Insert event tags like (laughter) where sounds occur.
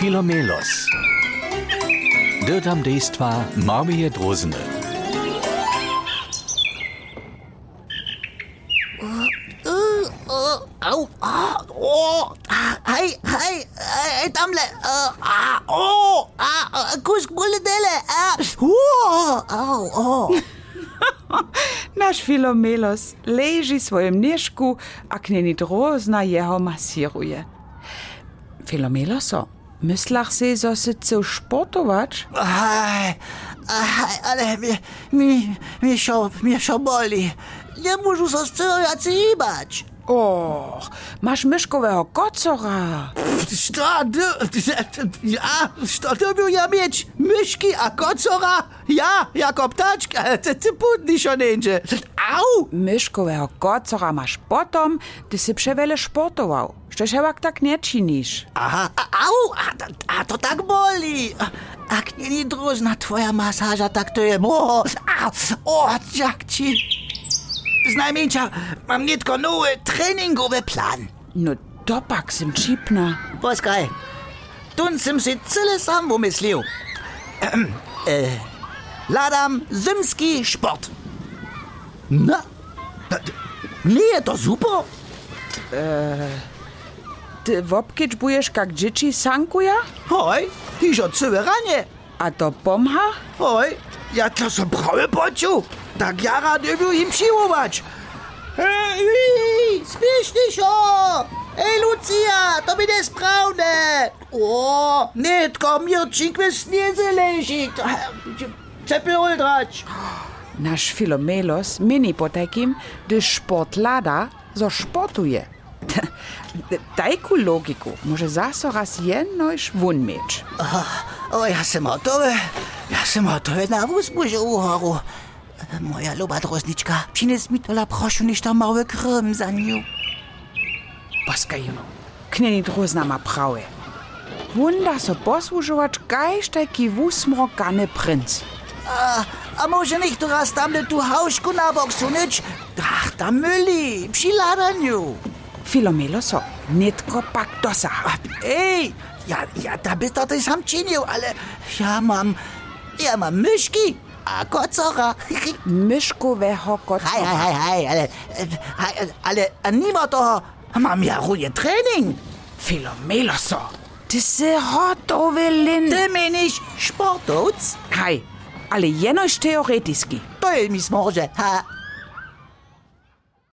Filomelos. Dirtam dejstva Marmije Drozene. Au, a, o, hej, hej, hej, tamle, a, o, a, kus gule dele, a, hu, au, o. Naš Filomelos leży w swoim nieszku, a knieni drozna jeho masiruje. Filomeloso, myslach si, zo si chcel športować? Aj, aj, ale mnie, mi, mi šo, mi šo boli. Nie môžu sa strojaci hýbať. Och, masz myszkowego kocora. D, ja, šta to by ja mieć? Myszki a kocora? Ja, jako ptaczka, ty, ty putni šo neńdzie. Au! Myškového kocora máš potom, ty si převele športoval. Šeševak tak nečiníš. Aha, a, au, a, a to tak boli. Ak není drožná tvoja masáža, tak to je moho. A, o, čakči. Znajmenša, mám netko nove treningove plan. No, dopak sem čipna. Poskaj, tun sem si cele sam pomislil. Eh, eh, ladam zimski šport. Na, nie je to super? Ty wopkieć bujesz jak dzieci sankuja? Hoj, hižo cywe ranie. A to pomha? Hoj, ja to so prawie poczuł. Tak jara debiu im siłować. Hej, spiesz ty się! Ej, Lucia, to mi nie sprawne! O, nie, tylko Mirczyk we sniezy leży. Czepy uldrać. Nasz Filomelos mini po takim, gdy sport lada, zo sportuje. (laughs) Tajku logiku może zaso raz jednoś wun mieć. O, ja sam gotowy. Ja sam gotowy na wózburze uhoru. Moja luba drozniczka, przynieś mi tola proszę niż tam mały krym za nią. Poskajeno. Kneni drozna ma prawe. Wunda so posłużować gajś taki wusmrokany princ. A, a może nicht teraz tam tu hauszku na bok sunić? Ach, tam myli, przy ladaniu. Filomeloso, nitko pak dosa. Ej, ja, ja da bist doch das sam czynił, ale ja mam, ja mam myszki, a kocora. (laughs) Myszkowego kocora. hej, hej, hej, ale, hej, ale a nima toho, mam ja ruje trening. Filomeloso, ty si hotowy lin. Ty meniš sportovc? Hej, ale jenoś teoretiski. To je mi smože, ha.